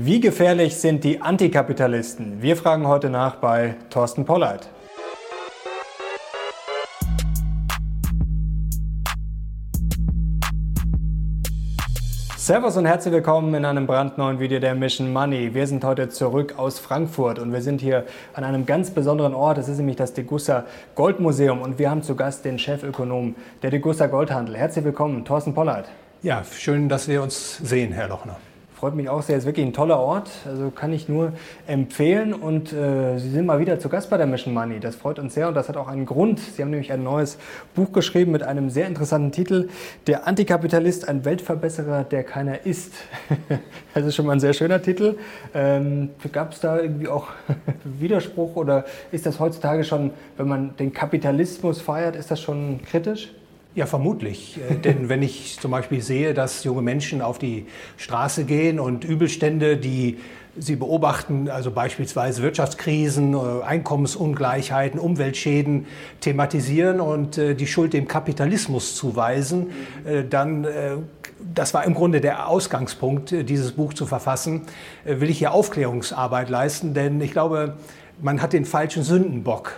Wie gefährlich sind die Antikapitalisten? Wir fragen heute nach bei Thorsten Pollard. Servus und herzlich willkommen in einem brandneuen Video der Mission Money. Wir sind heute zurück aus Frankfurt und wir sind hier an einem ganz besonderen Ort. Es ist nämlich das Degussa Goldmuseum und wir haben zu Gast den Chefökonom der Degussa Goldhandel. Herzlich willkommen, Thorsten Pollard. Ja, schön, dass wir uns sehen, Herr Lochner. Freut mich auch sehr, es ist wirklich ein toller Ort, also kann ich nur empfehlen. Und äh, Sie sind mal wieder zu Gast bei der Mission Money. Das freut uns sehr und das hat auch einen Grund. Sie haben nämlich ein neues Buch geschrieben mit einem sehr interessanten Titel: Der Antikapitalist, ein Weltverbesserer, der keiner ist. das ist schon mal ein sehr schöner Titel. Ähm, Gab es da irgendwie auch Widerspruch oder ist das heutzutage schon, wenn man den Kapitalismus feiert, ist das schon kritisch? Ja, vermutlich. Äh, denn wenn ich zum Beispiel sehe, dass junge Menschen auf die Straße gehen und Übelstände, die sie beobachten, also beispielsweise Wirtschaftskrisen, äh, Einkommensungleichheiten, Umweltschäden thematisieren und äh, die Schuld dem Kapitalismus zuweisen, dann das war im Grunde der Ausgangspunkt, dieses Buch zu verfassen, will ich hier Aufklärungsarbeit leisten, denn ich glaube, man hat den falschen Sündenbock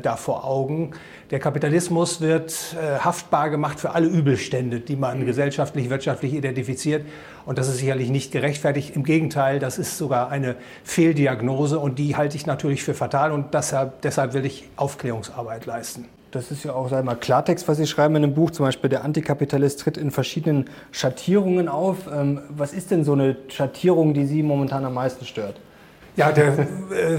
da vor Augen. Der Kapitalismus wird äh, haftbar gemacht für alle Übelstände, die man mhm. gesellschaftlich, wirtschaftlich identifiziert. Und das ist sicherlich nicht gerechtfertigt. Im Gegenteil, das ist sogar eine Fehldiagnose und die halte ich natürlich für fatal und deshalb, deshalb will ich Aufklärungsarbeit leisten. Das ist ja auch sag mal, Klartext, was Sie schreiben in dem Buch. Zum Beispiel der Antikapitalist tritt in verschiedenen Schattierungen auf. Ähm, was ist denn so eine Schattierung, die Sie momentan am meisten stört? Ja, der äh,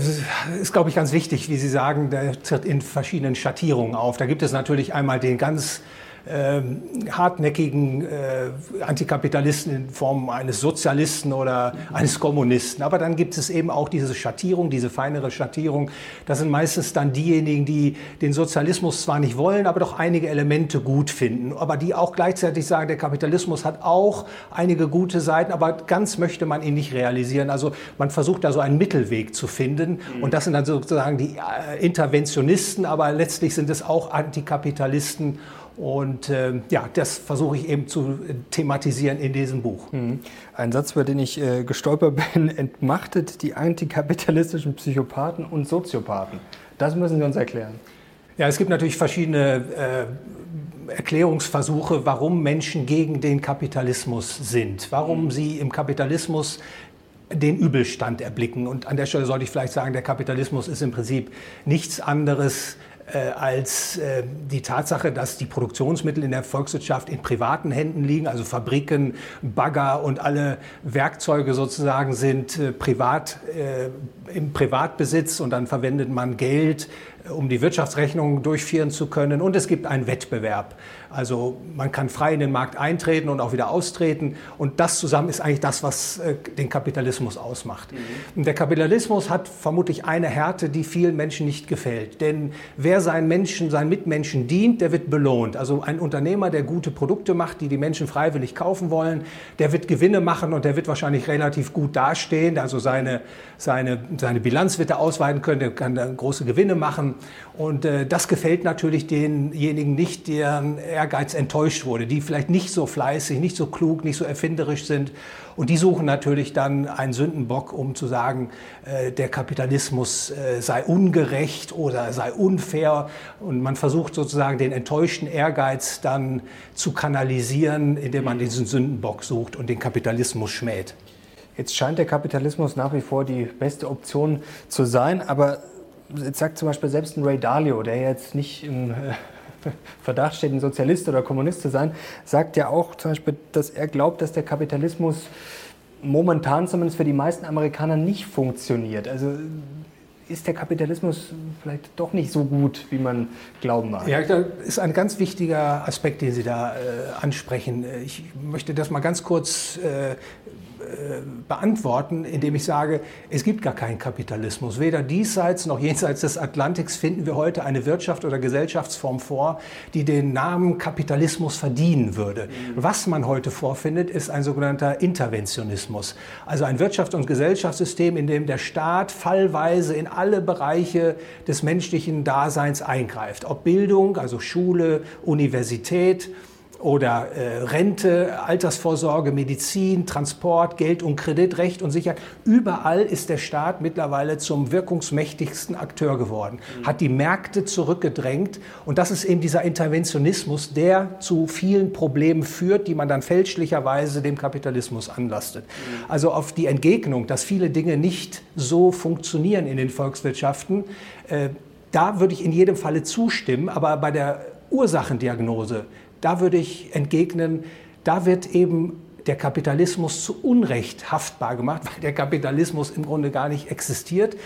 ist, glaube ich, ganz wichtig, wie Sie sagen, der tritt in verschiedenen Schattierungen auf. Da gibt es natürlich einmal den ganz ähm, hartnäckigen äh, Antikapitalisten in Form eines Sozialisten oder eines Kommunisten. Aber dann gibt es eben auch diese Schattierung, diese feinere Schattierung. Das sind meistens dann diejenigen, die den Sozialismus zwar nicht wollen, aber doch einige Elemente gut finden. Aber die auch gleichzeitig sagen, der Kapitalismus hat auch einige gute Seiten, aber ganz möchte man ihn nicht realisieren. Also man versucht da so einen Mittelweg zu finden. Und das sind dann sozusagen die äh, Interventionisten, aber letztlich sind es auch Antikapitalisten und äh, ja, das versuche ich eben zu thematisieren in diesem Buch. Mhm. Ein Satz, über den ich äh, gestolpert bin, entmachtet die antikapitalistischen Psychopathen und Soziopathen. Das müssen Sie uns erklären. Ja, es gibt natürlich verschiedene äh, Erklärungsversuche, warum Menschen gegen den Kapitalismus sind, warum mhm. sie im Kapitalismus den Übelstand erblicken. Und an der Stelle sollte ich vielleicht sagen, der Kapitalismus ist im Prinzip nichts anderes äh, als äh, die Tatsache, dass die Produktionsmittel in der Volkswirtschaft in privaten Händen liegen, also Fabriken, Bagger und alle Werkzeuge sozusagen sind äh, privat im Privatbesitz und dann verwendet man Geld um die Wirtschaftsrechnung durchführen zu können. Und es gibt einen Wettbewerb. Also man kann frei in den Markt eintreten und auch wieder austreten. Und das zusammen ist eigentlich das, was äh, den Kapitalismus ausmacht. Mhm. Und der Kapitalismus hat vermutlich eine Härte, die vielen Menschen nicht gefällt. Denn wer seinen Menschen, seinen Mitmenschen dient, der wird belohnt. Also ein Unternehmer, der gute Produkte macht, die die Menschen freiwillig kaufen wollen, der wird Gewinne machen und der wird wahrscheinlich relativ gut dastehen. Also seine, seine, seine Bilanz wird er ausweiten können, der kann dann große Gewinne machen. Und äh, das gefällt natürlich denjenigen nicht, deren Ehrgeiz enttäuscht wurde, die vielleicht nicht so fleißig, nicht so klug, nicht so erfinderisch sind. Und die suchen natürlich dann einen Sündenbock, um zu sagen, äh, der Kapitalismus äh, sei ungerecht oder sei unfair. Und man versucht sozusagen den enttäuschten Ehrgeiz dann zu kanalisieren, indem man diesen Sündenbock sucht und den Kapitalismus schmäht. Jetzt scheint der Kapitalismus nach wie vor die beste Option zu sein, aber jetzt sagt zum Beispiel selbst ein Ray Dalio, der jetzt nicht äh, Verdacht steht, ein Sozialist oder Kommunist zu sein, sagt ja auch zum Beispiel, dass er glaubt, dass der Kapitalismus momentan zumindest für die meisten Amerikaner nicht funktioniert. Also ist der Kapitalismus vielleicht doch nicht so gut, wie man glauben mag. Ja, das ist ein ganz wichtiger Aspekt, den Sie da äh, ansprechen. Ich möchte das mal ganz kurz äh, beantworten, indem ich sage, es gibt gar keinen Kapitalismus. Weder diesseits noch jenseits des Atlantiks finden wir heute eine Wirtschaft oder Gesellschaftsform vor, die den Namen Kapitalismus verdienen würde. Mhm. Was man heute vorfindet, ist ein sogenannter Interventionismus. Also ein Wirtschafts- und Gesellschaftssystem, in dem der Staat fallweise in alle Bereiche des menschlichen Daseins eingreift. Ob Bildung, also Schule, Universität, oder äh, Rente, Altersvorsorge, Medizin, Transport, Geld und Kredit, Recht und Sicherheit. Überall ist der Staat mittlerweile zum wirkungsmächtigsten Akteur geworden, mhm. hat die Märkte zurückgedrängt und das ist eben dieser Interventionismus, der zu vielen Problemen führt, die man dann fälschlicherweise dem Kapitalismus anlastet. Mhm. Also auf die Entgegnung, dass viele Dinge nicht so funktionieren in den Volkswirtschaften, äh, da würde ich in jedem Falle zustimmen, aber bei der Ursachendiagnose da würde ich entgegnen, da wird eben der Kapitalismus zu Unrecht haftbar gemacht, weil der Kapitalismus im Grunde gar nicht existiert.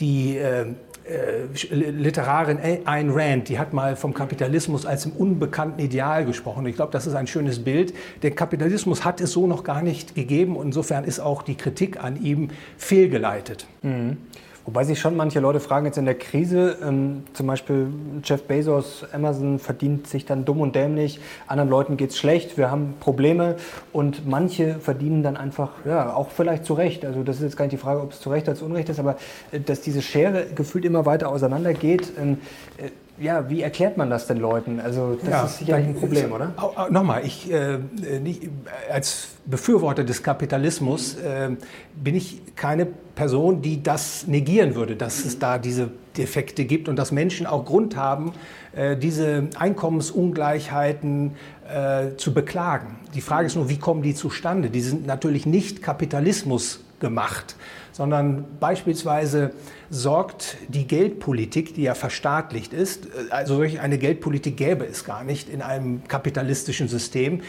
Die äh, äh, Literarin Ayn Rand, die hat mal vom Kapitalismus als im unbekannten Ideal gesprochen. Ich glaube, das ist ein schönes Bild. Der Kapitalismus hat es so noch gar nicht gegeben und insofern ist auch die Kritik an ihm fehlgeleitet. Mhm. Wobei sich schon manche Leute fragen jetzt in der Krise, ähm, zum Beispiel Jeff Bezos, Amazon verdient sich dann dumm und dämlich, anderen Leuten geht es schlecht, wir haben Probleme und manche verdienen dann einfach, ja, auch vielleicht zu Recht. Also das ist jetzt gar nicht die Frage, ob es zu Recht oder zu Unrecht ist, aber äh, dass diese Schere gefühlt immer weiter auseinandergeht. Ähm, äh, ja, wie erklärt man das den Leuten? Also das ja, ist sicherlich ein Problem, oder? Nochmal, ich äh, nicht, als Befürworter des Kapitalismus äh, bin ich keine Person, die das negieren würde, dass es da diese Defekte gibt und dass Menschen auch Grund haben, äh, diese Einkommensungleichheiten äh, zu beklagen. Die Frage ist nur, wie kommen die zustande? Die sind natürlich nicht Kapitalismus gemacht, sondern beispielsweise sorgt die Geldpolitik, die ja verstaatlicht ist, also solch eine Geldpolitik gäbe es gar nicht in einem kapitalistischen System.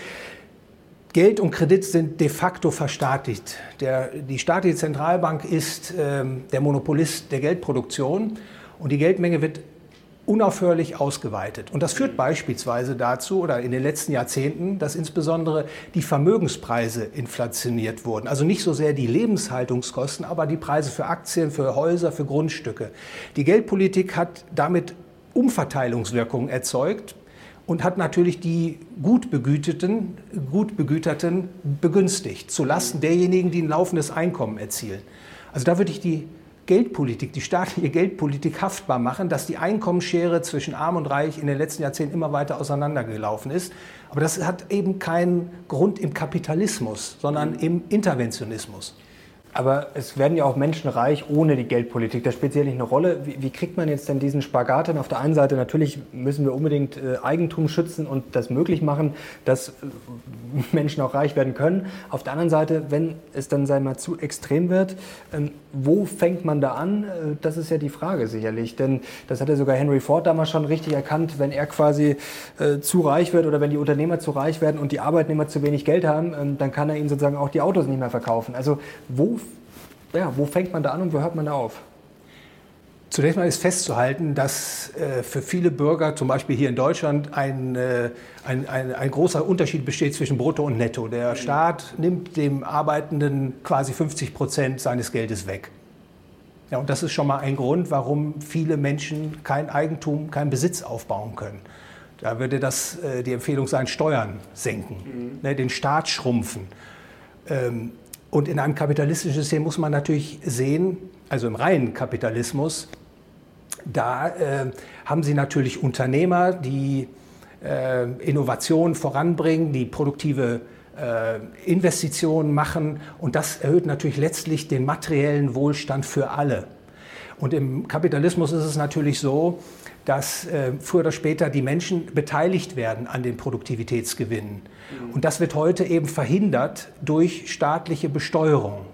Geld und Kredit sind de facto verstaatlicht. Der, die staatliche Zentralbank ist ähm, der Monopolist der Geldproduktion und die Geldmenge wird unaufhörlich ausgeweitet. Und das führt beispielsweise dazu, oder in den letzten Jahrzehnten, dass insbesondere die Vermögenspreise inflationiert wurden. Also nicht so sehr die Lebenshaltungskosten, aber die Preise für Aktien, für Häuser, für Grundstücke. Die Geldpolitik hat damit Umverteilungswirkungen erzeugt und hat natürlich die gut begüteten, gut begüterten begünstigt, zulasten derjenigen, die ein laufendes Einkommen erzielen. Also da würde ich die Geldpolitik, die staatliche Geldpolitik haftbar machen, dass die Einkommensschere zwischen Arm und Reich in den letzten Jahrzehnten immer weiter auseinandergelaufen ist. Aber das hat eben keinen Grund im Kapitalismus, sondern im Interventionismus. Aber es werden ja auch Menschen reich ohne die Geldpolitik. Das spielt sicherlich eine Rolle. Wie, wie, kriegt man jetzt denn diesen Spagat hin? Auf der einen Seite natürlich müssen wir unbedingt äh, Eigentum schützen und das möglich machen, dass äh, Menschen auch reich werden können. Auf der anderen Seite, wenn es dann sei mal zu extrem wird, ähm, wo fängt man da an? Äh, das ist ja die Frage sicherlich. Denn das hat ja sogar Henry Ford damals schon richtig erkannt, wenn er quasi äh, zu reich wird oder wenn die Unternehmer zu reich werden und die Arbeitnehmer zu wenig Geld haben, ähm, dann kann er ihnen sozusagen auch die Autos nicht mehr verkaufen. Also wo ja, wo fängt man da an und wo hört man da auf? Zunächst mal ist festzuhalten, dass äh, für viele Bürger, zum Beispiel hier in Deutschland, ein, äh, ein, ein, ein, großer Unterschied besteht zwischen Brutto und Netto. Der Staat nimmt dem Arbeitenden quasi 50 Prozent seines Geldes weg. Ja, und das ist schon mal ein Grund, warum viele Menschen kein Eigentum, keinen Besitz aufbauen können. Da würde das äh, die Empfehlung sein, Steuern senken, mhm. ne, den Staat schrumpfen. Ähm, und in einem kapitalistischen System muss man natürlich sehen, also im reinen Kapitalismus, da äh, haben Sie natürlich Unternehmer, die äh, Innovationen voranbringen, die produktive äh, Investitionen machen und das erhöht natürlich letztlich den materiellen Wohlstand für alle. Und im Kapitalismus ist es natürlich so, dass äh, früher oder später die Menschen beteiligt werden an den Produktivitätsgewinnen. Mhm. Und das wird heute eben verhindert durch staatliche Besteuerung.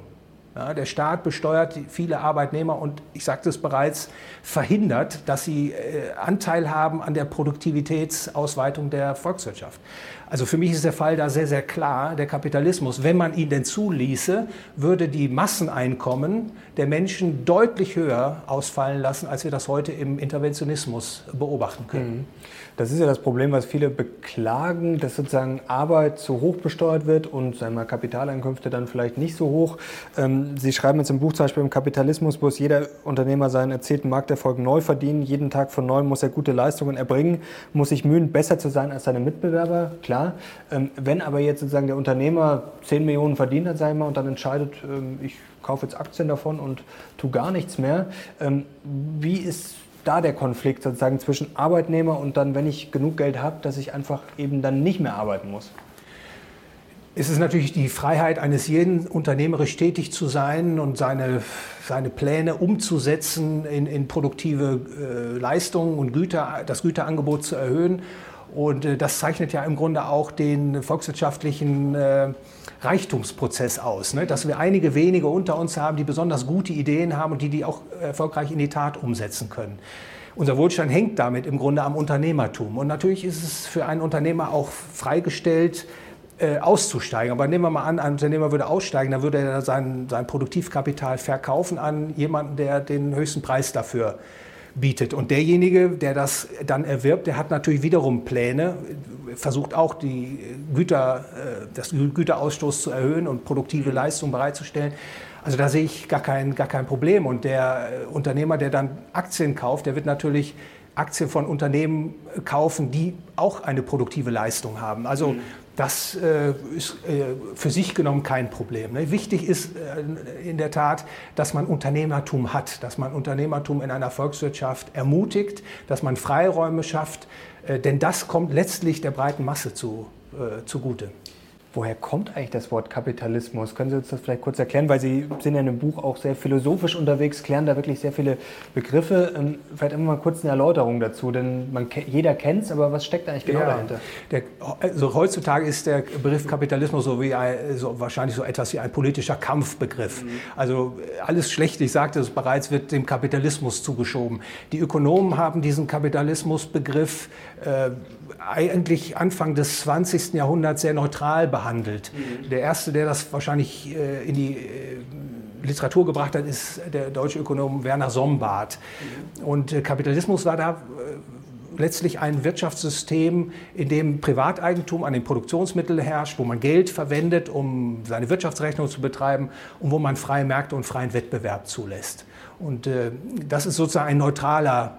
Ja, der Staat besteuert viele Arbeitnehmer und ich sagte es bereits, verhindert, dass sie äh, Anteil haben an der Produktivitätsausweitung der Volkswirtschaft. Also für mich ist der Fall da sehr, sehr klar. Der Kapitalismus, wenn man ihn denn zuließe, würde die Masseneinkommen der Menschen deutlich höher ausfallen lassen, als wir das heute im Interventionismus beobachten können. Mhm. Das ist ja das Problem, was viele beklagen, dass sozusagen Arbeit zu hoch besteuert wird und sagen wir, Kapitaleinkünfte dann vielleicht nicht so hoch. Ähm, Sie schreiben jetzt im Buch zum Beispiel im Kapitalismus muss jeder Unternehmer seinen erzählten Markterfolg neu verdienen. Jeden Tag von neuem muss er gute Leistungen erbringen, muss sich mühen, besser zu sein als seine Mitbewerber. Klar. Ähm, wenn aber jetzt sozusagen der Unternehmer 10 Millionen verdient hat, sagen wir und dann entscheidet, ähm, ich kaufe jetzt Aktien davon und tue gar nichts mehr, ähm, wie ist da der Konflikt sozusagen zwischen Arbeitnehmer und dann, wenn ich genug Geld habe, dass ich einfach eben dann nicht mehr arbeiten muss? Es ist natürlich die Freiheit eines jeden, unternehmerisch tätig zu sein und seine, seine Pläne umzusetzen, in, in produktive äh, Leistungen und Güter, das Güterangebot zu erhöhen. Und äh, das zeichnet ja im Grunde auch den volkswirtschaftlichen äh, Reichtumsprozess aus. Ne? Dass wir einige wenige unter uns haben, die besonders gute Ideen haben und die die auch erfolgreich in die Tat umsetzen können. Unser Wohlstand hängt damit im Grunde am Unternehmertum. Und natürlich ist es für einen Unternehmer auch freigestellt, äh, auszusteigen. Aber nehmen wir mal an, ein Unternehmer würde aussteigen, dann würde er sein, sein Produktivkapital verkaufen an jemanden, der den höchsten Preis dafür bietet. Und derjenige, der das dann erwirbt, der hat natürlich wiederum Pläne, versucht auch die Güter, äh, das Güterausstoß zu erhöhen und produktive Leistungen bereitzustellen. Also da sehe ich gar kein, gar kein Problem. Und der äh, Unternehmer, der dann Aktien kauft, der wird natürlich Aktien von Unternehmen kaufen, die auch eine produktive Leistung haben. Also mhm. Das äh, ist äh, für sich genommen kein Problem. Ne? Wichtig ist äh, in der Tat, dass man Unternehmertum hat, dass man Unternehmertum in einer Volkswirtschaft ermutigt, dass man Freiräume schafft, äh, denn das kommt letztlich der breiten Masse zu, äh, zugute. Woher kommt eigentlich das Wort Kapitalismus? Können Sie uns das vielleicht kurz erklären? Weil Sie sind ja in dem Buch auch sehr philosophisch unterwegs, klären da wirklich sehr viele Begriffe. Ähm, vielleicht immer mal kurz eine Erläuterung dazu, denn man, jeder kennt es, aber was steckt eigentlich genau ja, dahinter? Der, also heutzutage ist der Begriff Kapitalismus so wie ein, so wahrscheinlich so etwas wie ein politischer Kampfbegriff. Mhm. Also alles schlecht, ich sagte es bereits, wird dem Kapitalismus zugeschoben. Die Ökonomen haben diesen Kapitalismusbegriff äh, eigentlich Anfang des 20. Jahrhunderts sehr neutral behandelt. Mhm. Der erste, der das wahrscheinlich äh, in die äh, Literatur gebracht hat, ist der deutsche Ökonom Werner Sombart. Mhm. Und äh, Kapitalismus war da letztlich ein Wirtschaftssystem, in dem Privateigentum an den Produktionsmitteln herrscht, wo man Geld verwendet, um seine Wirtschaftsrechnung zu betreiben und wo man freie Märkte und freien Wettbewerb zulässt. Und äh, das ist sozusagen ein neutraler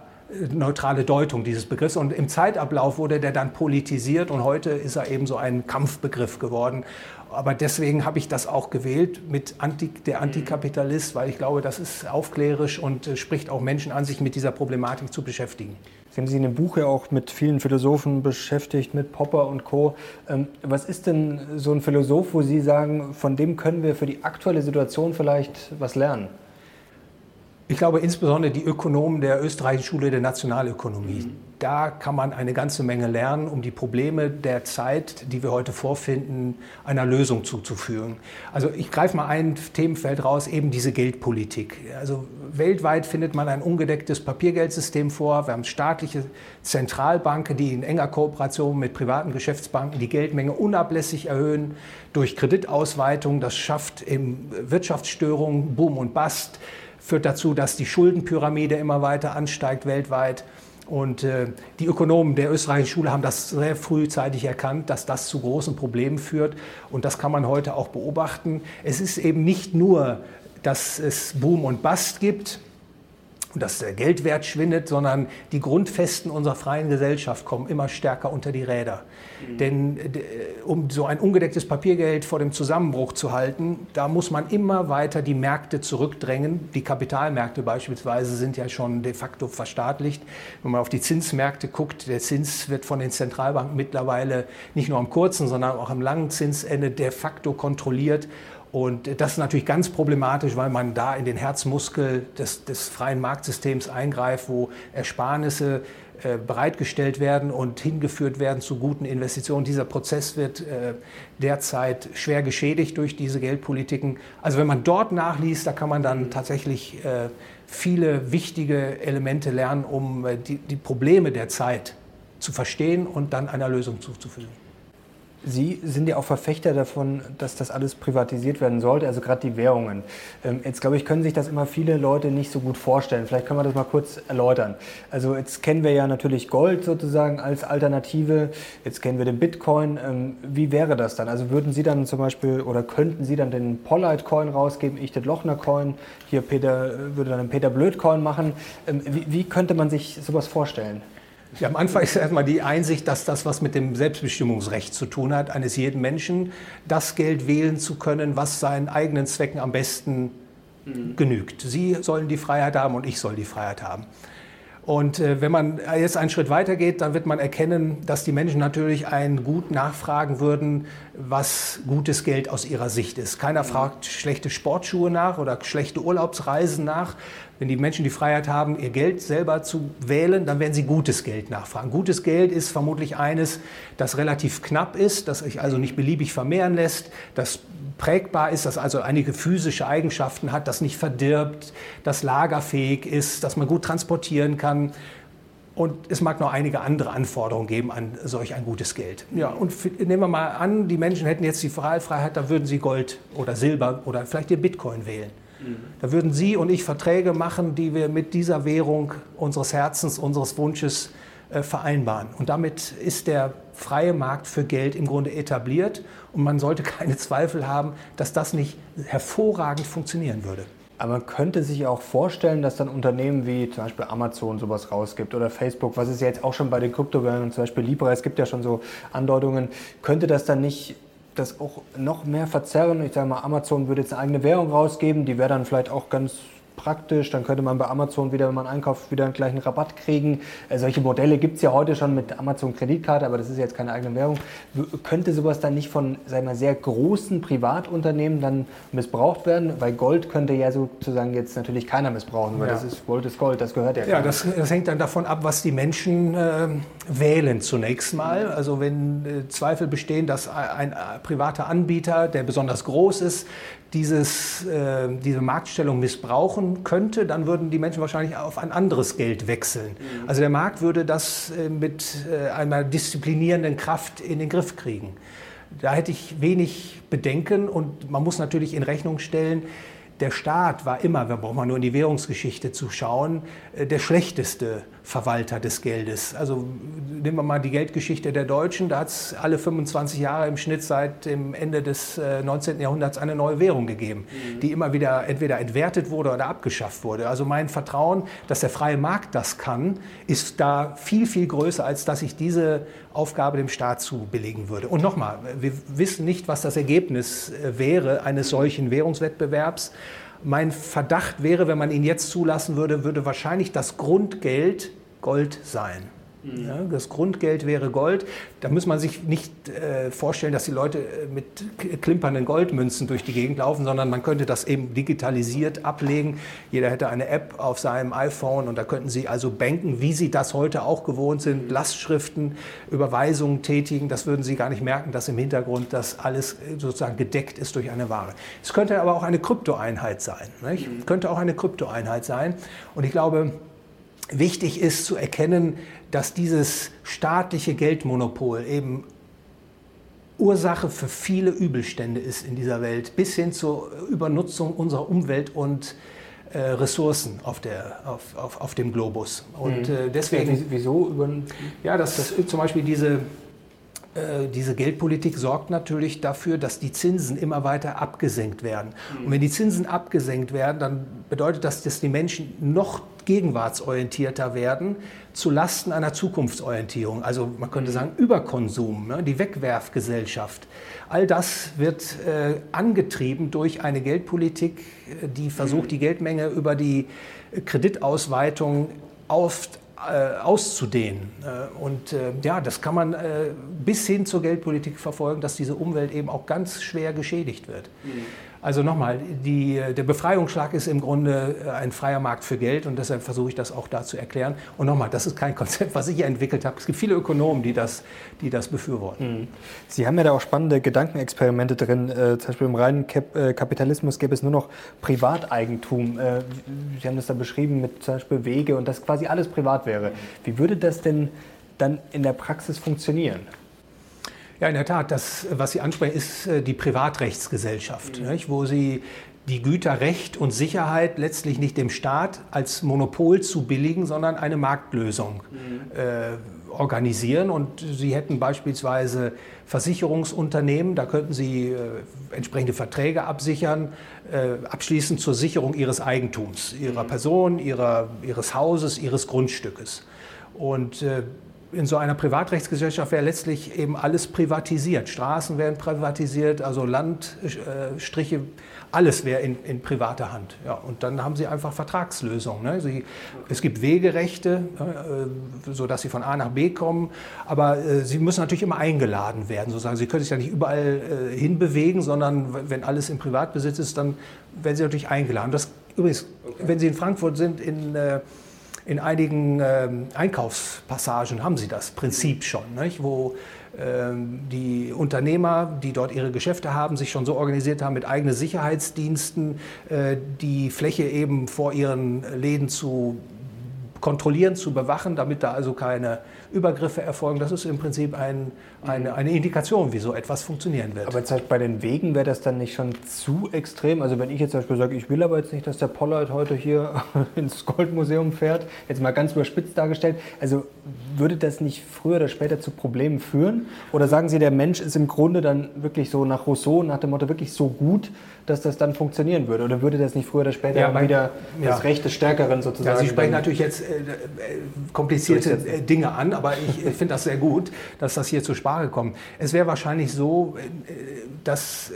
neutrale Deutung dieses Begriffs. Und im Zeitablauf wurde der dann politisiert und heute ist er eben so ein Kampfbegriff geworden. Aber deswegen habe ich das auch gewählt mit Anti, der Antikapitalist, weil ich glaube, das ist aufklärisch und äh, spricht auch Menschen an, sich mit dieser Problematik zu beschäftigen. Sie haben sich in dem Buch ja auch mit vielen Philosophen beschäftigt, mit Popper und Co. Ähm, was ist denn so ein Philosoph, wo Sie sagen, von dem können wir für die aktuelle Situation vielleicht was lernen? Ich glaube insbesondere die Ökonomen der österreichischen Schule der Nationalökonomie. Mhm. Da kann man eine ganze Menge lernen, um die Probleme der Zeit, die wir heute vorfinden, einer Lösung zuzuführen. Also ich greife mal ein Themenfeld raus, eben diese Geldpolitik. Also weltweit findet man ein ungedecktes Papiergeldsystem vor. Wir haben staatliche Zentralbanken, die in enger Kooperation mit privaten Geschäftsbanken die Geldmenge unablässig erhöhen durch Kreditausweitung. Das schafft eben Wirtschaftsstörungen, Boom und Bust führt dazu, dass die Schuldenpyramide immer weiter ansteigt weltweit. Und äh, die Ökonomen der österreichischen Schule haben das sehr frühzeitig erkannt, dass das zu großen Problemen führt. Und das kann man heute auch beobachten. Es ist eben nicht nur, dass es Boom und Bust gibt, dass der Geldwert schwindet, sondern die Grundfesten unserer freien Gesellschaft kommen immer stärker unter die Räder. Mhm. Denn äh, um so ein ungedecktes Papiergeld vor dem Zusammenbruch zu halten, da muss man immer weiter die Märkte zurückdrängen. Die Kapitalmärkte beispielsweise sind ja schon de facto verstaatlicht. Wenn man auf die Zinsmärkte guckt, der Zins wird von den Zentralbanken mittlerweile nicht nur am kurzen, sondern auch am langen Zinsende de facto kontrolliert. Und das ist natürlich ganz problematisch, weil man da in den Herzmuskel des, des freien Marktsystems eingreift, wo Ersparnisse äh, bereitgestellt werden und hingeführt werden zu guten Investitionen. Dieser Prozess wird äh, derzeit schwer geschädigt durch diese Geldpolitiken. Also wenn man dort nachliest, da kann man dann tatsächlich äh, viele wichtige Elemente lernen, um die, die Probleme der Zeit zu verstehen und dann einer Lösung zuzufügen. Sie sind ja auch Verfechter davon, dass das alles privatisiert werden sollte, also gerade die Währungen. Ähm, jetzt glaube ich, können sich das immer viele Leute nicht so gut vorstellen. Vielleicht können wir das mal kurz erläutern. Also jetzt kennen wir ja natürlich Gold sozusagen als Alternative. Jetzt kennen wir den Bitcoin. Ähm, wie wäre das dann? Also würden Sie dann zum Beispiel oder könnten Sie dann den Pollite Coin rausgeben, ich den Lochner Coin, hier Peter würde dann den Peter Blöd Coin machen. Ähm, wie, wie könnte man sich sowas vorstellen? Ja, am Anfang ist erstmal die Einsicht, dass das was mit dem Selbstbestimmungsrecht zu tun hat, eines jeden Menschen, das Geld wählen zu können, was seinen eigenen Zwecken am besten mhm. genügt. Sie sollen die Freiheit haben und ich soll die Freiheit haben. Und äh, wenn man jetzt einen Schritt weiter geht, dann wird man erkennen, dass die Menschen natürlich ein Gut nachfragen würden, was gutes Geld aus ihrer Sicht ist. Keiner fragt schlechte Sportschuhe nach oder schlechte Urlaubsreisen nach. Wenn die Menschen die Freiheit haben, ihr Geld selber zu wählen, dann werden sie gutes Geld nachfragen. Gutes Geld ist vermutlich eines, das relativ knapp ist, das sich also nicht beliebig vermehren lässt, das prägbar ist, das also einige physische Eigenschaften hat, das nicht verdirbt, das lagerfähig ist, das man gut transportieren kann. Und es mag noch einige andere Anforderungen geben an solch ein gutes Geld. Ja, und nehmen wir mal an, die Menschen hätten jetzt die Freiheit, da würden sie Gold oder Silber oder vielleicht ihr Bitcoin wählen. Da würden Sie und ich Verträge machen, die wir mit dieser Währung unseres Herzens, unseres Wunsches äh, vereinbaren. Und damit ist der freie Markt für Geld im Grunde etabliert und man sollte keine Zweifel haben, dass das nicht hervorragend funktionieren würde. Aber man könnte sich auch vorstellen, dass dann Unternehmen wie zum Beispiel Amazon sowas rausgibt oder Facebook, was es jetzt auch schon bei den Kryptowährungen, zum Beispiel Libra, es gibt ja schon so Andeutungen, könnte das dann nicht das auch noch mehr verzerren? Ich sage mal, Amazon würde jetzt eine eigene Währung rausgeben, die wäre dann vielleicht auch ganz praktisch. Dann könnte man bei Amazon wieder, wenn man einkauft, wieder einen gleichen Rabatt kriegen. Äh, solche Modelle gibt es ja heute schon mit Amazon Kreditkarte, aber das ist jetzt keine eigene Währung. Könnte sowas dann nicht von wir, sehr großen Privatunternehmen dann missbraucht werden? Weil Gold könnte ja sozusagen jetzt natürlich keiner missbrauchen, weil ja. das ist Gold ist Gold, das gehört ja Ja, das, das, hängt dann davon ab, was die Menschen äh, wählen zunächst mal. Also wenn äh, Zweifel bestehen, dass ein, ein privater Anbieter, der besonders groß ist, dieses, äh, diese Marktstellung missbrauchen könnte, dann würden die Menschen wahrscheinlich auf ein anderes Geld wechseln. Mhm. Also der Markt würde das äh, mit äh, einer disziplinierenden Kraft in den Griff kriegen. Da hätte ich wenig Bedenken und man muss natürlich in Rechnung stellen, der Staat war immer, wir brauchen nur in die Währungsgeschichte zu schauen, äh, der schlechteste Verwalter des Geldes. Also nehmen wir mal die Geldgeschichte der Deutschen, da hat es alle 25 Jahre im Schnitt seit dem Ende des 19. Äh, Jahrhunderts eine neue Währung gegeben, mhm. die immer wieder entweder entwertet wurde oder abgeschafft wurde. Also mein Vertrauen, dass der freie Markt das kann, ist da viel, viel größer, als dass ich diese Aufgabe dem Staat zubilligen würde. Und nochmal, wir wissen nicht, was das Ergebnis äh, wäre eines solchen Währungswettbewerbs. Mein Verdacht wäre, wenn man ihn jetzt zulassen würde, würde wahrscheinlich das Grundgeld Gold sein. Mhm. Ja, das Grundgeld wäre Gold. Da muss man sich nicht äh, vorstellen, dass die Leute äh, mit klimpernden Goldmünzen durch die Gegend laufen, sondern man könnte das eben digitalisiert ablegen. Jeder hätte eine App auf seinem iPhone und da könnten Sie also banken, wie Sie das heute auch gewohnt sind, mhm. Lastschriften, Überweisungen tätigen. Das würden Sie gar nicht merken, dass im Hintergrund das alles äh, sozusagen gedeckt ist durch eine Ware. Es könnte aber auch eine Kryptoeinheit sein. Nicht? Mhm. Könnte auch eine Kryptoeinheit sein. Und ich glaube, wichtig ist zu erkennen, dass dieses staatliche Geldmonopol eben Ursache für viele Übelstände ist in dieser Welt, bis hin zur Übernutzung unserer Umwelt und äh, Ressourcen auf, der, auf, auf, auf dem Globus. Und mhm. äh, deswegen. Ja, wieso? Ja, dass das, zum Beispiel diese diese Geldpolitik sorgt natürlich dafür, dass die Zinsen immer weiter abgesenkt werden. Mhm. Und wenn die Zinsen abgesenkt werden, dann bedeutet das, dass die Menschen noch gegenwartsorientierter werden, zu Lasten einer Zukunftsorientierung. Also man könnte mhm. sagen Überkonsum, ne? die Wegwerfgesellschaft. All das wird äh, angetrieben durch eine Geldpolitik, äh, die versucht, mhm. die Geldmenge über die Kreditausweitung auf, äh, auszudehnen. Äh, und äh, ja, das kann man bis hin zur Geldpolitik verfolgen, dass diese Umwelt eben auch ganz schwer geschädigt wird. Mhm. Also nochmal, die, der Befreiungsschlag ist im Grunde äh, ein freier Markt für Geld und deshalb versuche ich das auch da zu erklären. Und nochmal, das ist kein Konzept, was ich entwickelt habe. Es gibt viele Ökonomen, die das, die das befürworten. Mhm. Sie haben ja da auch spannende Gedankenexperimente drin. Äh, zum Beispiel im reinen Kap äh, Kapitalismus gäbe es nur noch Privateigentum. Äh, Sie haben das da beschrieben mit zum Beispiel Wege und das quasi alles privat wäre. Wie würde das denn dann in der Praxis funktionieren? Ja, in der Tat. Das, was Sie ansprechen, ist äh, die Privatrechtsgesellschaft, mhm. nicht, wo Sie die Güter Recht und Sicherheit letztlich nicht dem Staat als Monopol zu billigen, sondern eine Marktlösung mhm. äh, organisieren. Und Sie hätten beispielsweise Versicherungsunternehmen, da könnten Sie äh, entsprechende Verträge absichern, äh, abschließen zur Sicherung Ihres Eigentums, Ihrer mhm. Person, ihrer, Ihres Hauses, Ihres Grundstückes. Und äh, in so einer Privatrechtsgesellschaft wäre letztlich eben alles privatisiert. Straßen werden privatisiert, also Landstriche, alles wäre in, in privater Hand. Ja, und dann haben sie einfach Vertragslösungen. Ne? Sie, es gibt Wegerechte, äh, sodass sie von A nach B kommen, aber äh, sie müssen natürlich immer eingeladen werden. Sozusagen. Sie können sich ja nicht überall äh, hinbewegen, sondern wenn alles im Privatbesitz ist, dann werden sie natürlich eingeladen. Das, übrigens, okay. wenn Sie in Frankfurt sind, in äh, in einigen ähm, Einkaufspassagen haben sie das Prinzip schon, nicht? wo ähm, die Unternehmer, die dort ihre Geschäfte haben, sich schon so organisiert haben mit eigenen Sicherheitsdiensten, äh, die Fläche eben vor ihren Läden zu kontrollieren, zu bewachen, damit da also keine Übergriffe erfolgen. Das ist im Prinzip ein, eine, eine Indikation, wie so etwas funktionieren wird. Aber jetzt bei den Wegen wäre das dann nicht schon zu extrem? Also wenn ich jetzt zum Beispiel sage, ich will aber jetzt nicht, dass der Pollard heute hier ins Goldmuseum fährt, jetzt mal ganz überspitzt dargestellt, also würde das nicht früher oder später zu Problemen führen? Oder sagen Sie, der Mensch ist im Grunde dann wirklich so nach Rousseau, nach dem Motto wirklich so gut, dass das dann funktionieren würde? Oder würde das nicht früher oder später ja, wieder ja. das Recht des Stärkeren sozusagen? Ja, Sie sprechen natürlich jetzt äh, äh komplizierte äh, Dinge an, aber ich finde das sehr gut, dass das hier zur Sprache kommt. Es wäre wahrscheinlich so, äh, dass äh,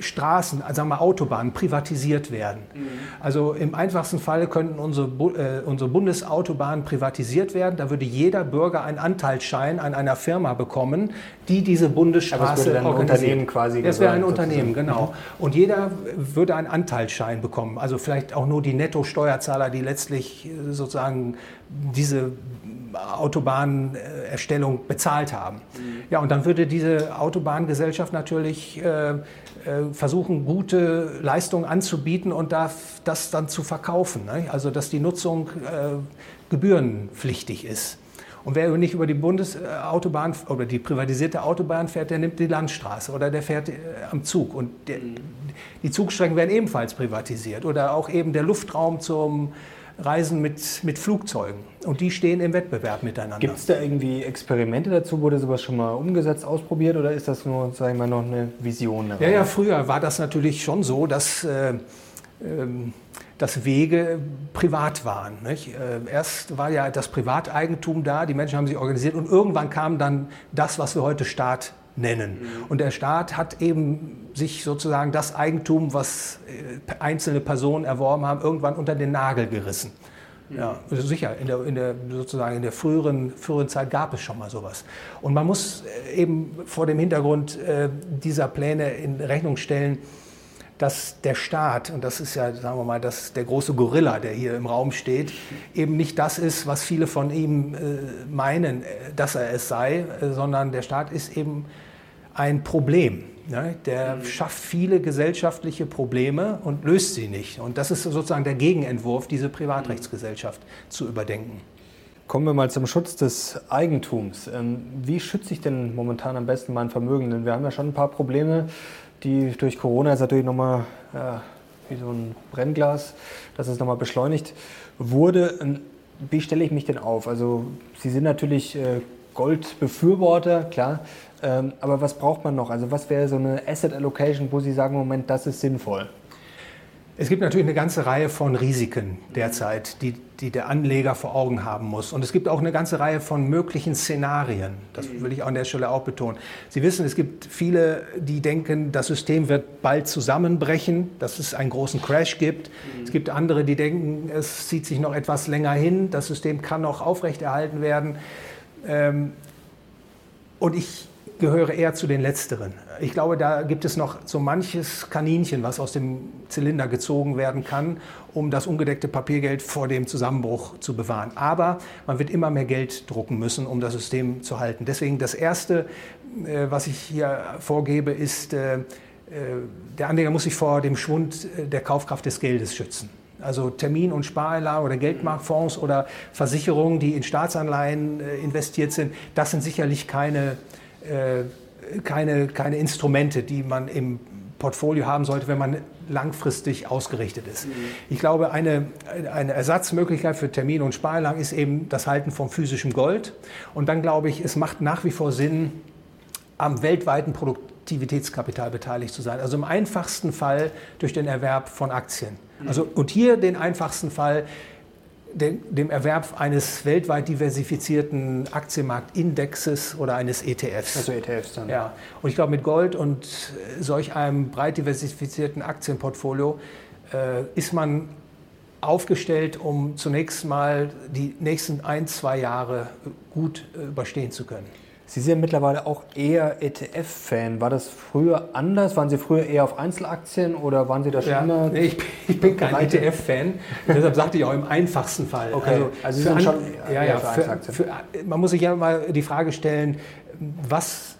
Straßen, also sagen wir Autobahnen privatisiert werden. Mhm. Also im einfachsten Fall könnten unsere, äh, unsere Bundesautobahnen privatisiert werden. Da würde jeder Bürger einen Anteilsschein an einer Firma bekommen, die diese Bundesstraße das ein Unternehmen quasi. Das wäre ein Unternehmen, genau. Mhm. Und jeder würde einen Anteilsschein bekommen. Also vielleicht auch nur die Netto-Steuerzahler, die letztlich äh, sozusagen diese Autobahnerstellung bezahlt haben. Mhm. Ja, und dann würde diese Autobahngesellschaft natürlich äh, äh, versuchen, gute Leistungen anzubieten und darf das dann zu verkaufen. Ne? Also dass die Nutzung äh, gebührenpflichtig ist. Und wer nicht über die Bundesautobahn oder die privatisierte Autobahn fährt, der nimmt die Landstraße oder der fährt äh, am Zug. Und der, die Zugstrecken werden ebenfalls privatisiert. Oder auch eben der Luftraum zum Reisen mit, mit Flugzeugen. Und die stehen im Wettbewerb miteinander. Gibt es da irgendwie Experimente dazu? Wurde sowas schon mal umgesetzt, ausprobiert oder ist das nur, sagen wir mal, noch eine Vision? Ja, ja, früher war das natürlich schon so, dass. Äh, ähm, dass Wege privat waren. Nicht? Äh, erst war ja das Privateigentum da, die Menschen haben sich organisiert und irgendwann kam dann das, was wir heute Staat nennen. Und der Staat hat eben sich sozusagen das Eigentum, was äh, einzelne Personen erworben haben, irgendwann unter den Nagel gerissen. Ja, also sicher, in der, in der, sozusagen in der früheren, früheren Zeit gab es schon mal sowas. Und man muss äh, eben vor dem Hintergrund äh, dieser Pläne in Rechnung stellen, dass der Staat, und das ist ja, sagen wir mal, das, der große Gorilla, der hier im Raum steht, eben nicht das ist, was viele von ihm äh, meinen, dass er es sei, äh, sondern der Staat ist eben ein Problem. Ne? Der mhm. schafft viele gesellschaftliche Probleme und löst sie nicht. Und das ist sozusagen der Gegenentwurf, diese Privatrechtsgesellschaft zu überdenken. Kommen wir mal zum Schutz des Eigentums. Ähm, wie schütze ich denn momentan am besten mein Vermögen? Denn wir haben ja schon ein paar Probleme, die durch Corona ist natürlich nochmal ja, wie so ein Brennglas, dass es nochmal beschleunigt wurde. Ähm, wie stelle ich mich denn auf? Also Sie sind natürlich äh, Goldbefürworter, klar. Ähm, aber was braucht man noch? Also was wäre so eine Asset Allocation, wo Sie sagen, Moment, das ist sinnvoll? Es gibt natürlich eine ganze Reihe von Risiken derzeit, die, die der Anleger vor Augen haben muss. Und es gibt auch eine ganze Reihe von möglichen Szenarien. Das will ich an der Stelle auch betonen. Sie wissen, es gibt viele, die denken, das System wird bald zusammenbrechen, dass es einen großen Crash gibt. Es gibt andere, die denken, es zieht sich noch etwas länger hin, das System kann noch aufrechterhalten werden. Ähm, und ich gehöre eher zu den Letzteren. Ich glaube, da gibt es noch so manches Kaninchen, was aus dem Zylinder gezogen werden kann, um das ungedeckte Papiergeld vor dem Zusammenbruch zu bewahren. Aber man wird immer mehr Geld drucken müssen, um das System zu halten. Deswegen das Erste, äh, was ich hier vorgebe, ist, äh, äh, der Anleger muss sich vor dem Schwund der Kaufkraft des Geldes schützen. Also Termin- und Spareinlagen oder Geldmarktfonds oder Versicherungen, die in Staatsanleihen investiert sind, das sind sicherlich keine, keine, keine Instrumente, die man im Portfolio haben sollte, wenn man langfristig ausgerichtet ist. Mhm. Ich glaube, eine, eine Ersatzmöglichkeit für Termin- und Spareinlagen ist eben das Halten von physischem Gold. Und dann glaube ich, es macht nach wie vor Sinn, am weltweiten Produktivitätskapital beteiligt zu sein. Also im einfachsten Fall durch den Erwerb von Aktien. Also, und hier den einfachsten Fall, dem Erwerb eines weltweit diversifizierten Aktienmarktindexes oder eines ETFs. Also ETFs dann. Ja, und ich glaube, mit Gold und solch einem breit diversifizierten Aktienportfolio äh, ist man aufgestellt, um zunächst mal die nächsten ein, zwei Jahre gut äh, überstehen zu können. Sie sind mittlerweile auch eher ETF-Fan. War das früher anders? Waren Sie früher eher auf Einzelaktien oder waren Sie da schon ja, immer? Nee, ich, bin, ich bin kein ETF-Fan. Deshalb sagte ich auch im einfachsten Fall. Okay. Also, also Sie sind schon ja, ja, für Einzelaktien. Für, man muss sich ja mal die Frage stellen, was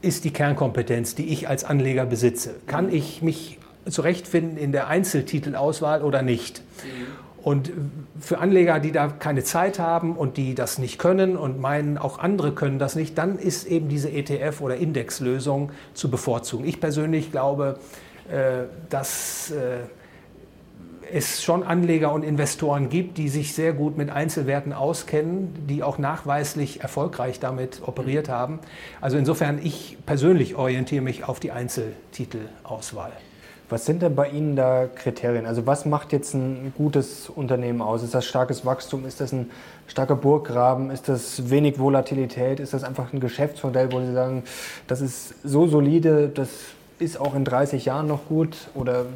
ist die Kernkompetenz, die ich als Anleger besitze? Kann ich mich zurechtfinden in der Einzeltitelauswahl oder nicht? Mhm. Und für Anleger, die da keine Zeit haben und die das nicht können und meinen, auch andere können das nicht, dann ist eben diese ETF- oder Indexlösung zu bevorzugen. Ich persönlich glaube, äh, dass äh, es schon Anleger und Investoren gibt, die sich sehr gut mit Einzelwerten auskennen, die auch nachweislich erfolgreich damit operiert haben. Also insofern, ich persönlich orientiere mich auf die Einzeltitelauswahl. Was sind denn bei Ihnen da Kriterien? Also was macht jetzt ein gutes Unternehmen aus? Ist das starkes Wachstum? Ist das ein starker Burggraben? Ist das wenig Volatilität? Ist das einfach ein Geschäftsmodell, wo Sie sagen, das ist so solide, das ist auch in 30 Jahren noch gut? Oder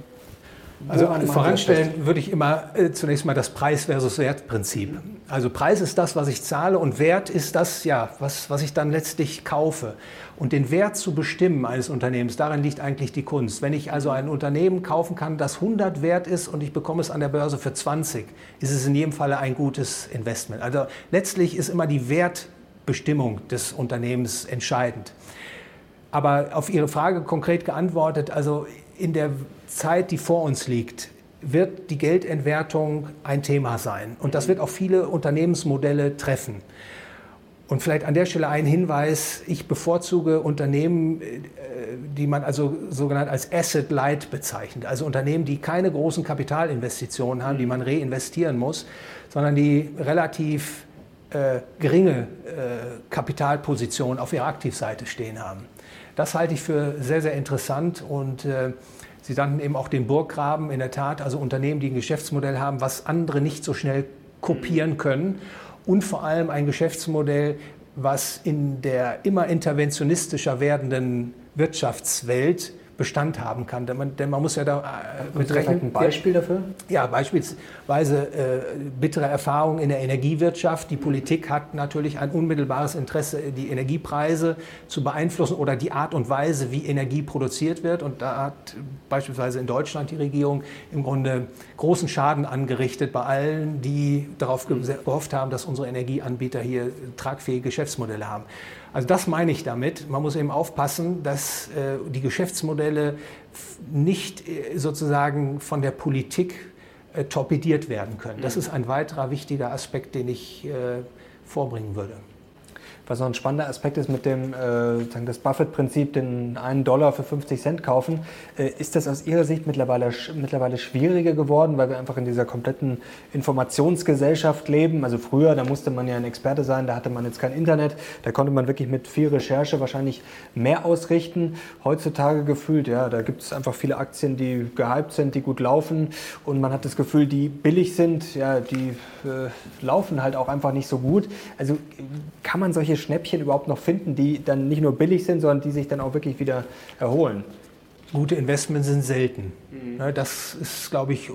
also voranstellen würde ich immer äh, zunächst mal das Preis versus Wert-Prinzip. Also Preis ist das, was ich zahle und Wert ist das, ja, was, was ich dann letztlich kaufe. Und den Wert zu bestimmen eines Unternehmens, darin liegt eigentlich die Kunst. Wenn ich also ein Unternehmen kaufen kann, das 100 wert ist und ich bekomme es an der Börse für 20, ist es in jedem Falle ein gutes Investment. Also letztlich ist immer die Wertbestimmung des Unternehmens entscheidend. Aber auf Ihre Frage konkret geantwortet, also in der Zeit, die vor uns liegt, wird die Geldentwertung ein Thema sein. Und das wird auch viele Unternehmensmodelle treffen. Und vielleicht an der Stelle ein Hinweis, ich bevorzuge Unternehmen, äh, die man also sogenannt als Asset Light bezeichnet. Also Unternehmen, die keine großen Kapitalinvestitionen haben, die man reinvestieren muss, sondern die relativ äh, geringe äh, Kapitalpositionen auf ihrer Aktivseite stehen haben. Das halte ich für sehr, sehr interessant und äh, Sie nannten eben auch den Burggraben, in der Tat, also Unternehmen, die ein Geschäftsmodell haben, was andere nicht so schnell kopieren können und vor allem ein Geschäftsmodell, was in der immer interventionistischer werdenden Wirtschaftswelt Bestand haben kann. Denn man, denn man muss ja da äh, mit rechnen. Ein Beispiel dafür? Ja, beispielsweise äh, bittere Erfahrungen in der Energiewirtschaft. Die Politik hat natürlich ein unmittelbares Interesse, die Energiepreise zu beeinflussen oder die Art und Weise, wie Energie produziert wird. Und da hat beispielsweise in Deutschland die Regierung im Grunde großen Schaden angerichtet bei allen, die darauf gehofft haben, dass unsere Energieanbieter hier tragfähige Geschäftsmodelle haben. Also das meine ich damit. Man muss eben aufpassen, dass äh, die Geschäftsmodelle nicht äh, sozusagen von der Politik torpediert werden können. Das ist ein weiterer wichtiger Aspekt, den ich äh, vorbringen würde. Was noch ein spannender Aspekt ist mit dem äh, das Buffett-Prinzip, den einen Dollar für 50 Cent kaufen, äh, ist das aus Ihrer Sicht mittlerweile, mittlerweile schwieriger geworden, weil wir einfach in dieser kompletten Informationsgesellschaft leben. Also früher, da musste man ja ein Experte sein, da hatte man jetzt kein Internet, da konnte man wirklich mit viel Recherche wahrscheinlich mehr ausrichten. Heutzutage gefühlt, ja, da gibt es einfach viele Aktien, die gehypt sind, die gut laufen und man hat das Gefühl, die billig sind, ja, die äh, laufen halt auch einfach nicht so gut. Also kann man solche Schnäppchen überhaupt noch finden, die dann nicht nur billig sind, sondern die sich dann auch wirklich wieder erholen? Gute Investments sind selten. Mhm. Ne, das ist, glaube ich,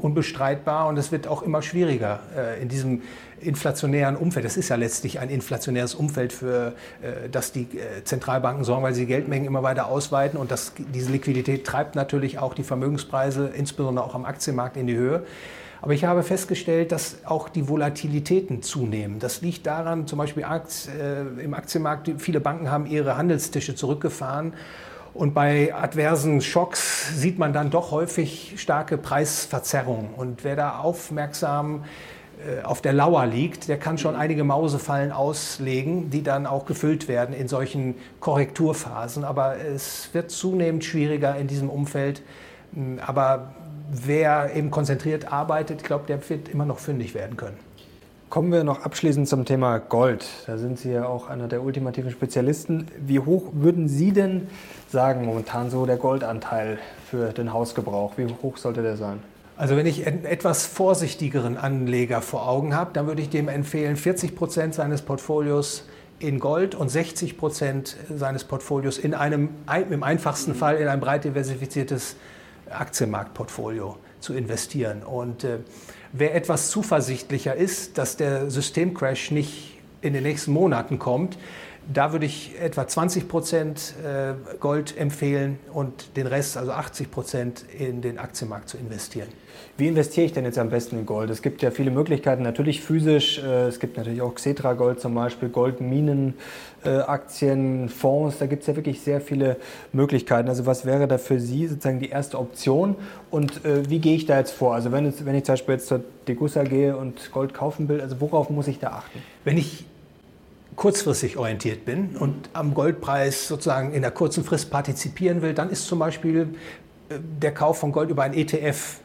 unbestreitbar und es wird auch immer schwieriger äh, in diesem inflationären Umfeld. Das ist ja letztlich ein inflationäres Umfeld, für äh, das die äh, Zentralbanken sorgen, weil sie Geldmengen immer weiter ausweiten und das, diese Liquidität treibt natürlich auch die Vermögenspreise, insbesondere auch am Aktienmarkt, in die Höhe. Aber ich habe festgestellt, dass auch die Volatilitäten zunehmen. Das liegt daran, zum Beispiel äh, im Aktienmarkt, viele Banken haben ihre Handelstische zurückgefahren. Und bei adversen Schocks sieht man dann doch häufig starke Preisverzerrungen. Und wer da aufmerksam äh, auf der Lauer liegt, der kann schon einige Mausefallen auslegen, die dann auch gefüllt werden in solchen Korrekturphasen. Aber es wird zunehmend schwieriger in diesem Umfeld. Aber wer eben konzentriert arbeitet, ich glaube, der wird immer noch fündig werden können. Kommen wir noch abschließend zum Thema Gold. Da sind Sie ja auch einer der ultimativen Spezialisten. Wie hoch würden Sie denn sagen, momentan so der Goldanteil für den Hausgebrauch? Wie hoch sollte der sein? Also wenn ich einen etwas vorsichtigeren Anleger vor Augen habe, dann würde ich dem empfehlen, 40 Prozent seines Portfolios in Gold und 60 Prozent seines Portfolios in einem, im einfachsten Fall in ein breit diversifiziertes Aktienmarktportfolio zu investieren. Und äh, wer etwas zuversichtlicher ist, dass der Systemcrash nicht in den nächsten Monaten kommt, da würde ich etwa 20 Prozent äh, Gold empfehlen und den Rest, also 80 Prozent, in den Aktienmarkt zu investieren. Wie investiere ich denn jetzt am besten in Gold? Es gibt ja viele Möglichkeiten, natürlich physisch. Äh, es gibt natürlich auch Xetra Gold zum Beispiel, Goldminen, äh, Aktien, Fonds. Da gibt es ja wirklich sehr viele Möglichkeiten. Also was wäre da für Sie sozusagen die erste Option und wie gehe ich da jetzt vor? Also wenn, wenn ich zum Beispiel jetzt zur Degussa gehe und Gold kaufen will, also worauf muss ich da achten? Wenn ich kurzfristig orientiert bin und am Goldpreis sozusagen in der kurzen Frist partizipieren will, dann ist zum Beispiel äh, der Kauf von Gold über ein ETF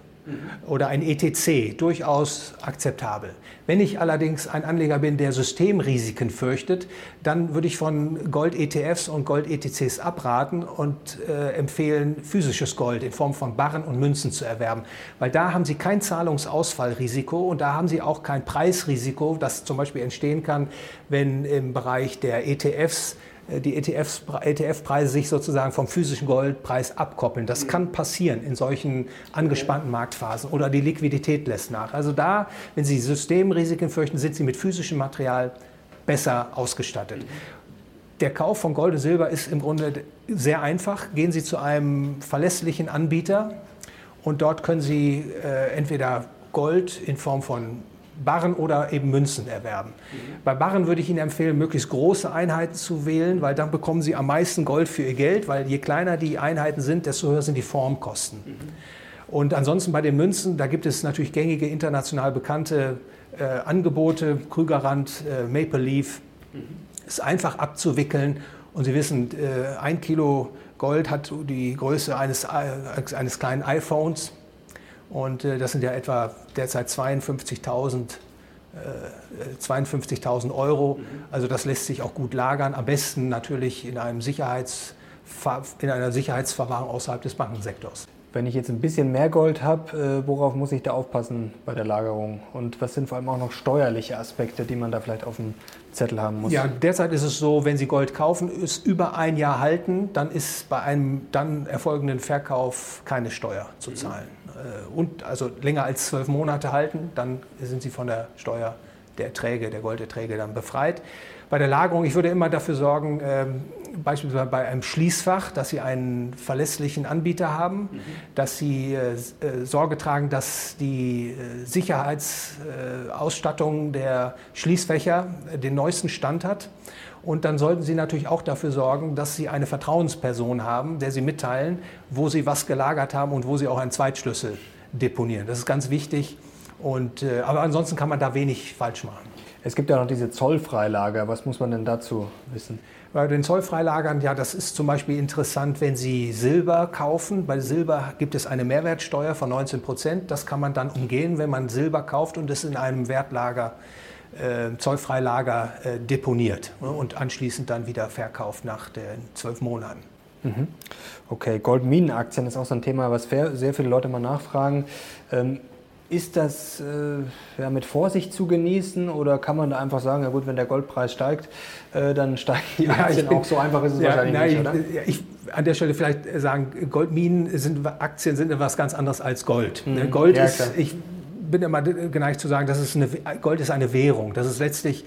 oder ein ETC durchaus akzeptabel. Wenn ich allerdings ein Anleger bin, der Systemrisiken fürchtet, dann würde ich von Gold-ETFs und Gold-ETCs abraten und äh, empfehlen, physisches Gold in Form von Barren und Münzen zu erwerben. Weil da haben Sie kein Zahlungsausfallrisiko und da haben Sie auch kein Preisrisiko, das zum Beispiel entstehen kann, wenn im Bereich der ETFs die ETF-Preise sich sozusagen vom physischen Goldpreis abkoppeln. Das kann passieren in solchen angespannten Marktphasen oder die Liquidität lässt nach. Also da, wenn Sie Systemrisiken fürchten, sind Sie mit physischem Material besser ausgestattet. Der Kauf von Gold und Silber ist im Grunde sehr einfach. Gehen Sie zu einem verlässlichen Anbieter und dort können Sie äh, entweder Gold in Form von Barren oder eben Münzen erwerben. Mhm. Bei Barren würde ich Ihnen empfehlen, möglichst große Einheiten zu wählen, weil dann bekommen Sie am meisten Gold für Ihr Geld, weil je kleiner die Einheiten sind, desto höher sind die Formkosten. Mhm. Und ansonsten bei den Münzen, da gibt es natürlich gängige international bekannte äh, Angebote, Krügerrand, äh, Maple Leaf, mhm. ist einfach abzuwickeln. Und Sie wissen, äh, ein Kilo Gold hat die Größe eines, äh, eines kleinen iPhones. Und äh, das sind ja etwa derzeit 52.000 52.000 Euro. Also das lässt sich auch gut lagern. Am besten natürlich in, einem Sicherheits, in einer Sicherheitsverwahrung außerhalb des Bankensektors. Wenn ich jetzt ein bisschen mehr Gold habe, äh, worauf muss ich da aufpassen bei der Lagerung? Und was sind vor allem auch noch steuerliche Aspekte, die man da vielleicht auf dem Zettel haben muss? Ja, derzeit ist es so, wenn Sie Gold kaufen, es über ein Jahr halten, dann ist bei einem dann erfolgenden Verkauf keine Steuer zu zahlen. Mhm. Und also länger als zwölf Monate halten, dann sind Sie von der Steuer der Erträge, der Golderträge dann befreit. Bei der Lagerung, ich würde immer dafür sorgen, ähm, beispielsweise bei einem Schließfach, dass Sie einen verlässlichen Anbieter haben, mhm. dass Sie äh, äh, Sorge tragen, dass die äh, Sicherheitsausstattung der Schließfächer den neuesten Stand hat. Und dann sollten Sie natürlich auch dafür sorgen, dass Sie eine Vertrauensperson haben, der Sie mitteilen, wo Sie was gelagert haben und wo Sie auch einen Zweitschlüssel deponieren. Das ist ganz wichtig. Und, aber ansonsten kann man da wenig falsch machen. Es gibt ja noch diese Zollfreilager. Was muss man denn dazu wissen? Bei den Zollfreilagern, ja, das ist zum Beispiel interessant, wenn Sie Silber kaufen. Bei Silber gibt es eine Mehrwertsteuer von 19 Prozent. Das kann man dann umgehen, wenn man Silber kauft und es in einem Wertlager, äh, Zollfreilager äh, deponiert ne, und anschließend dann wieder verkauft nach den zwölf Monaten. Mhm. Okay, Goldminenaktien ist auch so ein Thema, was sehr viele Leute mal nachfragen. Ähm, ist das äh, ja, mit Vorsicht zu genießen oder kann man da einfach sagen, ja gut, wenn der Goldpreis steigt, äh, dann steigen die Aktien ja, bin, auch so einfach ist es ja, wahrscheinlich nein, nicht, oder? Ich, ich, an der Stelle vielleicht sagen, Goldminen sind Aktien sind etwas ganz anderes als Gold. Mhm. Ne, Gold ja, ist, ich bin immer geneigt zu sagen, das ist eine, Gold ist eine Währung. Das ist letztlich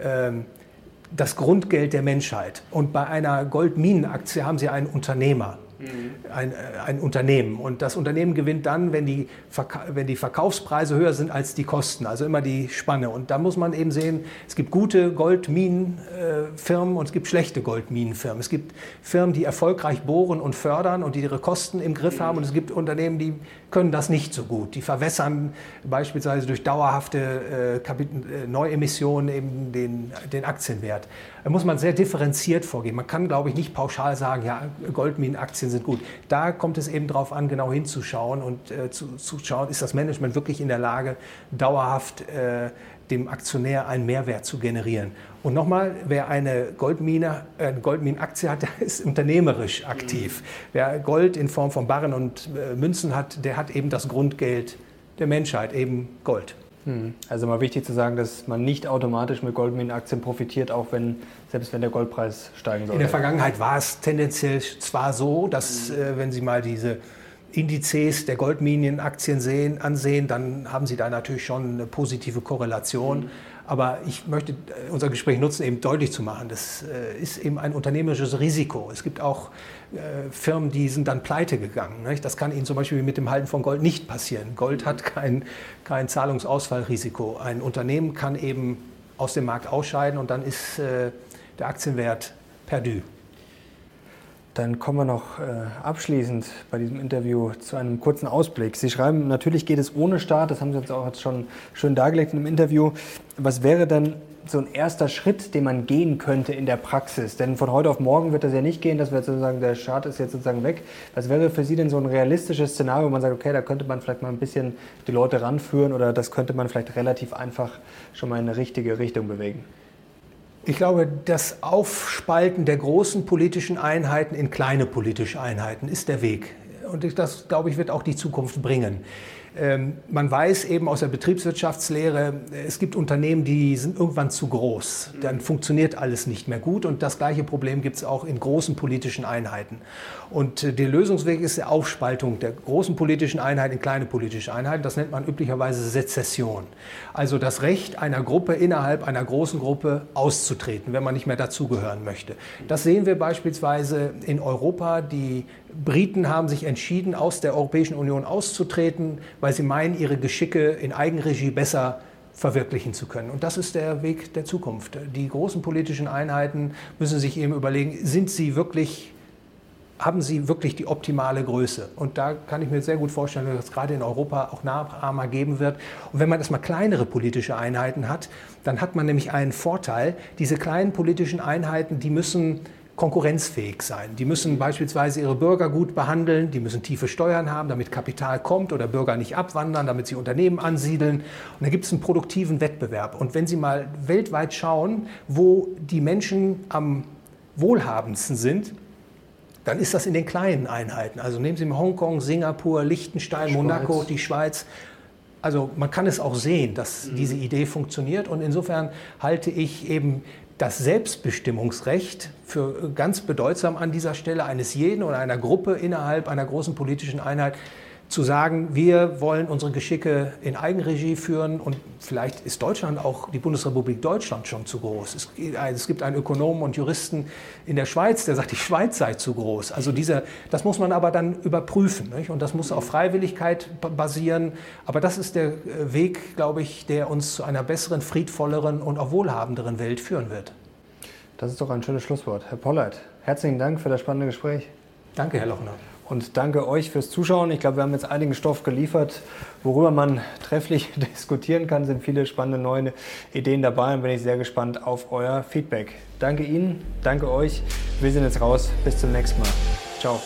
ähm, das Grundgeld der Menschheit. Und bei einer Goldminenaktie haben Sie einen Unternehmer ein, äh, ein, Unternehmen. Und das Unternehmen gewinnt dann, wenn die, wenn die Verkaufspreise höher sind als die Kosten, also immer die Spanne. Und da muss man eben sehen, es gibt gute Goldminenfirmen und es gibt schlechte Goldminenfirmen. Es gibt Firmen, die erfolgreich bohren und fördern und die ihre Kosten im Griff haben. Und es gibt Unternehmen, die können das nicht so gut. Die verwässern beispielsweise durch dauerhafte äh, äh Neuemissionen eben den, den Aktienwert. Da muss man sehr differenziert vorgehen. Man kann, glaube ich, nicht pauschal sagen, ja, Goldminenaktien sind gut. Da kommt es eben darauf an, genau hinzuschauen und äh, zu, zu schauen, ist das Management wirklich in der Lage, dauerhaft dem Aktionär einen Mehrwert zu generieren. Und nochmal, wer eine Goldmine, äh, Goldminenaktie hat, der ist unternehmerisch aktiv. Mhm. Wer Gold in Form von Barren und äh, Münzen hat, der hat eben das Grundgeld der Menschheit, eben Gold. Hm. Also mal wichtig zu sagen, dass man nicht automatisch mit Goldminenaktien profitiert, auch wenn, selbst wenn der Goldpreis steigen soll. In der Vergangenheit war es tendenziell zwar so, dass, äh, wenn Sie mal diese Indizes der Goldminenaktien sehen, ansehen, dann haben Sie da natürlich schon eine positive Korrelation. Aber ich möchte äh, unser Gespräch nutzen, eben deutlich zu machen, das äh, ist eben ein unternehmerisches Risiko. Es gibt auch äh, Firmen, die sind dann pleite gegangen. Das kann Ihnen zum Beispiel mit dem Halten von Gold nicht passieren. Gold hat kein, kein Zahlungsausfallrisiko. Ein Unternehmen kann eben aus dem Markt ausscheiden und dann ist der Aktienwert perdu. Dann kommen wir noch äh, abschließend bei diesem Interview zu einem kurzen Ausblick. Sie schreiben, natürlich geht es ohne Staat, das haben Sie jetzt auch jetzt schon schön dargelegt im Interview. Was wäre denn so ein erster Schritt, den man gehen könnte in der Praxis? Denn von heute auf morgen wird das ja nicht gehen, dass wir sozusagen, der Staat ist jetzt sozusagen weg. Was wäre für Sie denn so ein realistisches Szenario, wo man sagt, okay, da könnte man vielleicht mal ein bisschen die Leute ranführen oder das könnte man vielleicht relativ einfach schon mal in eine richtige Richtung bewegen? Ich glaube, das Aufspalten der großen politischen Einheiten in kleine politische Einheiten ist der Weg. Und das, glaube ich, wird auch die Zukunft bringen. Ähm, man weiß eben aus der Betriebswirtschaftslehre, es gibt Unternehmen, die sind irgendwann zu groß. Dann funktioniert alles nicht mehr gut. Und das gleiche Problem gibt es auch in großen politischen Einheiten. Und äh, der Lösungsweg ist die Aufspaltung der großen politischen Einheiten in kleine politische Einheiten. Das nennt man üblicherweise Sezession. Also das Recht einer Gruppe innerhalb einer großen Gruppe auszutreten, wenn man nicht mehr dazugehören möchte. Das sehen wir beispielsweise in Europa. Die Briten haben sich entschieden, aus der Europäischen Union auszutreten, weil sie meinen, ihre Geschicke in Eigenregie besser verwirklichen zu können. Und das ist der Weg der Zukunft. Die großen politischen Einheiten müssen sich eben überlegen, sind sie wirklich haben sie wirklich die optimale Größe. Und da kann ich mir sehr gut vorstellen, dass es gerade in Europa auch Nachahmer geben wird. Und wenn man erstmal kleinere politische Einheiten hat, dann hat man nämlich einen Vorteil. Diese kleinen politischen Einheiten, die müssen konkurrenzfähig sein. Die müssen beispielsweise ihre Bürger gut behandeln, die müssen tiefe Steuern haben, damit Kapital kommt oder Bürger nicht abwandern, damit sie Unternehmen ansiedeln. Und da gibt es einen produktiven Wettbewerb. Und wenn Sie mal weltweit schauen, wo die Menschen am wohlhabendsten sind, dann ist das in den kleinen Einheiten. Also nehmen Sie mal Hongkong, Singapur, Liechtenstein, Monaco, die Schweiz. Also man kann es auch sehen, dass mhm. diese Idee funktioniert. Und insofern halte ich eben das Selbstbestimmungsrecht für ganz bedeutsam an dieser Stelle eines jeden oder einer Gruppe innerhalb einer großen politischen Einheit zu sagen, wir wollen unsere Geschicke in Eigenregie führen und vielleicht ist Deutschland auch die Bundesrepublik Deutschland schon zu groß. Es, gibt einen Ökonomen und Juristen in der Schweiz, der sagt, die Schweiz sei zu groß. Also diese, das muss man aber dann überprüfen nicht? und das muss auf Freiwilligkeit basieren. Aber das ist der äh, Weg, glaube ich, der uns zu einer besseren, friedvolleren und auch wohlhabenderen Welt führen wird. Das ist doch ein schönes Schlusswort. Herr Pollert, herzlichen Dank für das spannende Gespräch. Danke, Herr Lochner. Und danke euch fürs Zuschauen. Ich glaube, wir haben jetzt einigen Stoff geliefert, worüber man trefflich diskutieren kann. Sind viele spannende neue Ideen dabei und bin ich sehr gespannt auf euer Feedback. Danke Ihnen, danke euch. Wir sind jetzt raus. Bis zum nächsten Mal. Ciao.